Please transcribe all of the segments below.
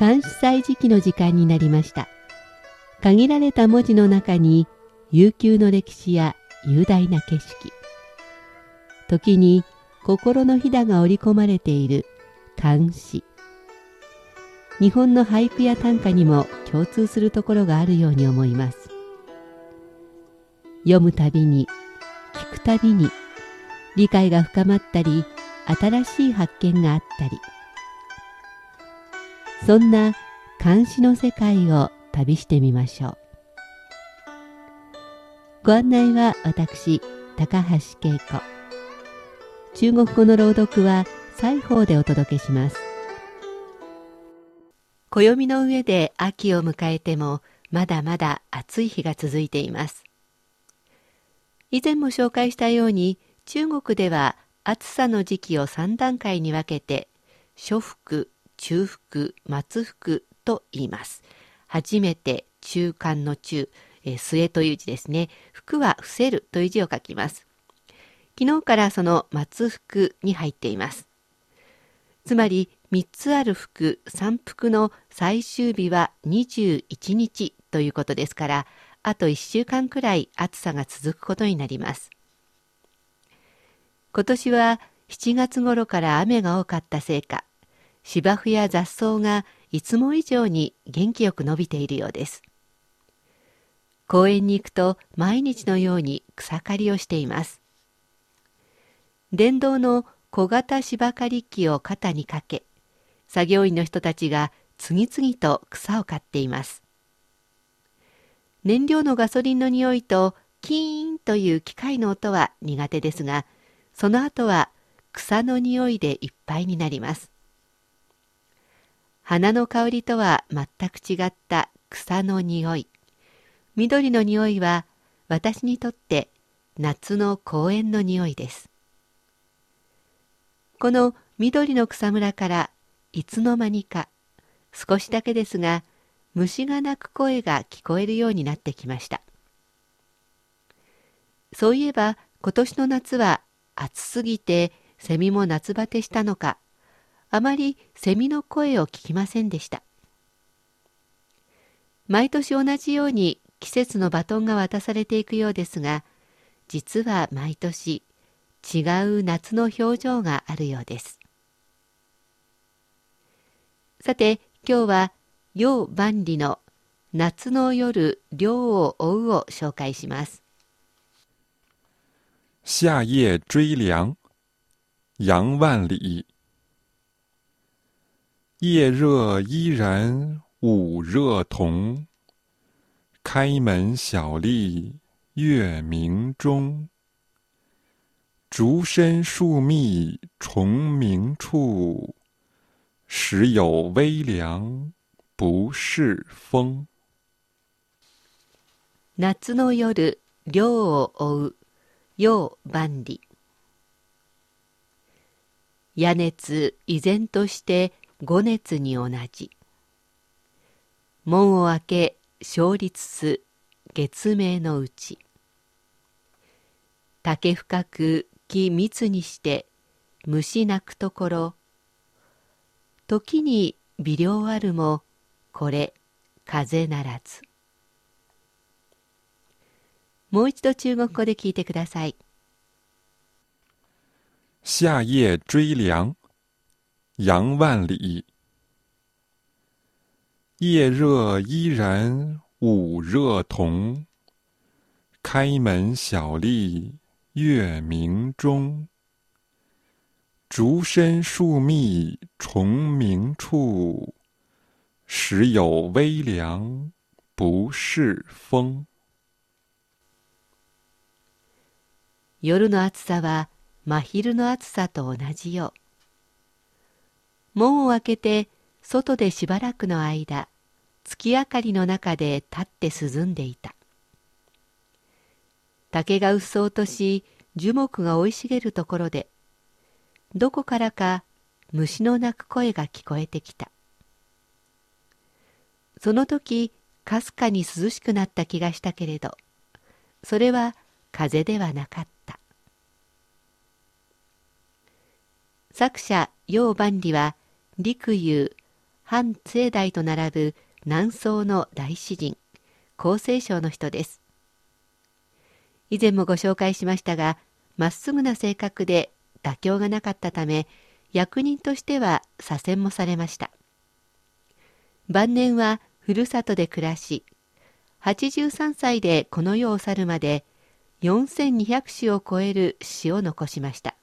監視祭時期の時間になりました。限られた文字の中に悠久の歴史や雄大な景色。時に心のひだが織り込まれている漢詩日本の俳句や短歌にも共通するところがあるように思います。読むたびに聞くたびに理解が深まったり新しい発見があったり。そんな漢詩の世界を旅してみましょう。ご案内は私高橋恵子。中国語の朗読は西方でお届けします。暦の上で秋を迎えてもまだまだ暑い日が続いています。以前も紹介したように中国では暑さの時期を3段階に分けて初服中腹、末服と言います。初めて中間の中、えー、末という字ですね。服は伏せるという字を書きます。昨日からその末服に入っています。つまり3つある服、3服の最終日は21日ということですから、あと1週間くらい暑さが続くことになります。今年は7月頃から雨が多かったせいか、芝生や雑草がいつも以上に元気よく伸びているようです。公園に行くと毎日のように草刈りをしています。電動の小型芝刈り機を肩にかけ、作業員の人たちが次々と草を刈っています。燃料のガソリンの匂いとキーンという機械の音は苦手ですが、その後は草の匂いでいっぱいになります。花の香りとは全く違った草の匂い。緑の匂いは私にとって夏の公園の匂いです。この緑の草むらからいつの間にか少しだけですが虫が鳴く声が聞こえるようになってきました。そういえば今年の夏は暑すぎてセミも夏バテしたのかあまりセミの声を聞きませんでした。毎年同じように季節のバトンが渡されていくようですが、実は毎年違う夏の表情があるようです。さて、今日は楊万里の夏の夜、涼を追うを紹介します。夏夜追凉，杨万里。夜热依然午热同，开门小立月明中。竹深树密虫鸣处，时有微凉不是风。夏の夜、涼を追う、陽万里。夜熱依然として 五熱に同じ。門を開け勝立す月明のうち。竹深く木密にして虫鳴くところ。時に微量あるもこれ風ならず。もう一度中国語で聞いてください。夏夜追凉。杨万里，夜热依然午热同。开门小立月明中。竹深树密虫鸣处，时有微凉不是风。夜の暑さは真昼の暑さと同じよ。 門を開けて外でしばらくの間月明かりの中で立って涼んでいた。竹がうっそうとし樹木が生い茂るところでどこからか虫の鳴く声が聞こえてきた。その時かすかに涼しくなった気がしたけれどそれは風ではなかった。作者楊万里は陸遊反聖大と並ぶ南宋の大詩人厚生省の人です。以前もご紹介しましたがまっすぐな性格で妥協がなかったため役人としては左遷もされました。晩年はふるさとで暮らし83歳でこの世を去るまで4200詩を超える詩を残しました。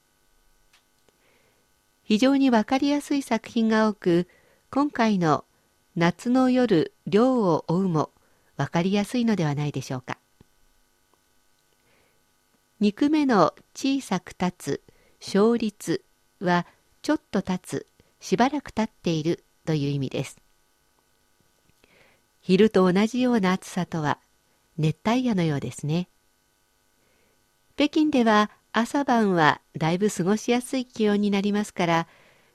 非常にわかりやすい作品が多く今回の「夏の夜涼を追う」もわかりやすいのではないでしょうか。2句目の「小さく立つ」「勝率」は「ちょっと立つ」「しばらく立っている」という意味です。昼と同じような暑さとは熱帯夜のようですね。北京では朝晩はだいぶ過ごしやすい気温になりますから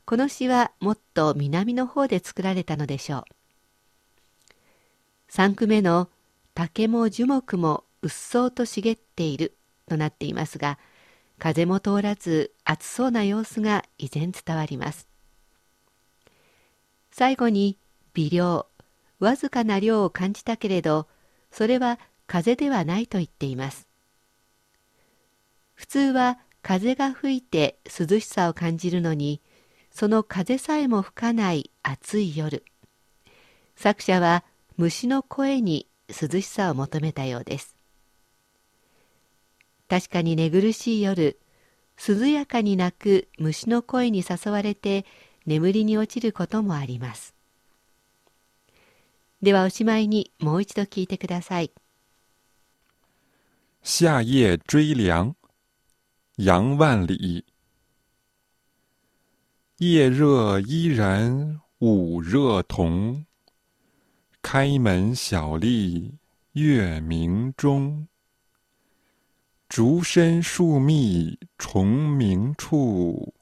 この詩はもっと南の方で作られたのでしょう。3句目の「竹も樹木もうっそうと茂っている」となっていますが風も通らず暑そうな様子が依然伝わります。最後に微量わずかな量を感じたけれどそれは風ではないと言っています。普通は風が吹いて涼しさを感じるのにその風さえも吹かない暑い夜。作者は虫の声に涼しさを求めたようです。確かに寝苦しい夜涼やかに鳴く虫の声に誘われて眠りに落ちることもあります。ではおしまいにもう一度聞いてください。夏夜追凉。杨万里夜热依然午热同，开门小立月明中。竹深树密虫鸣处，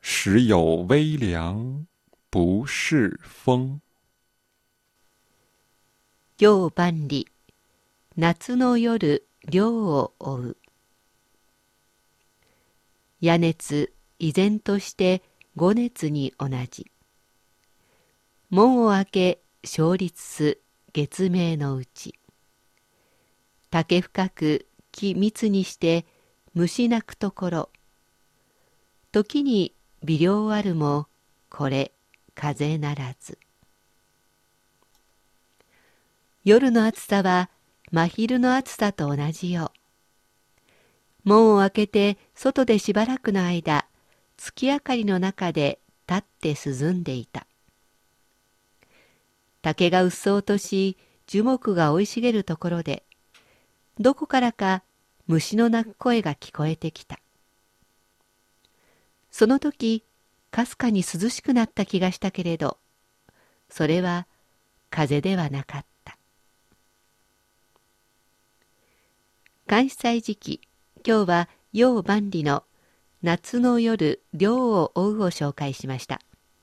时有微凉不是风。夜万里夏の夜涼を追う 夜熱依然として五熱に同じ。門を開け勝立す月明のうち竹深く木密にして虫鳴くところ。時に微量あるもこれ風ならず。夜の暑さは真昼の暑さと同じよう。門を開けて外でしばらくの間月明かりの中で立って涼んでいた。竹がうっそうとし樹木が生い茂るところでどこからか虫の鳴く声が聞こえてきた。その時かすかに涼しくなった気がしたけれどそれは風ではなかった。監視祭時期今日は陽万里の夏の夜涼を追うを紹介しました。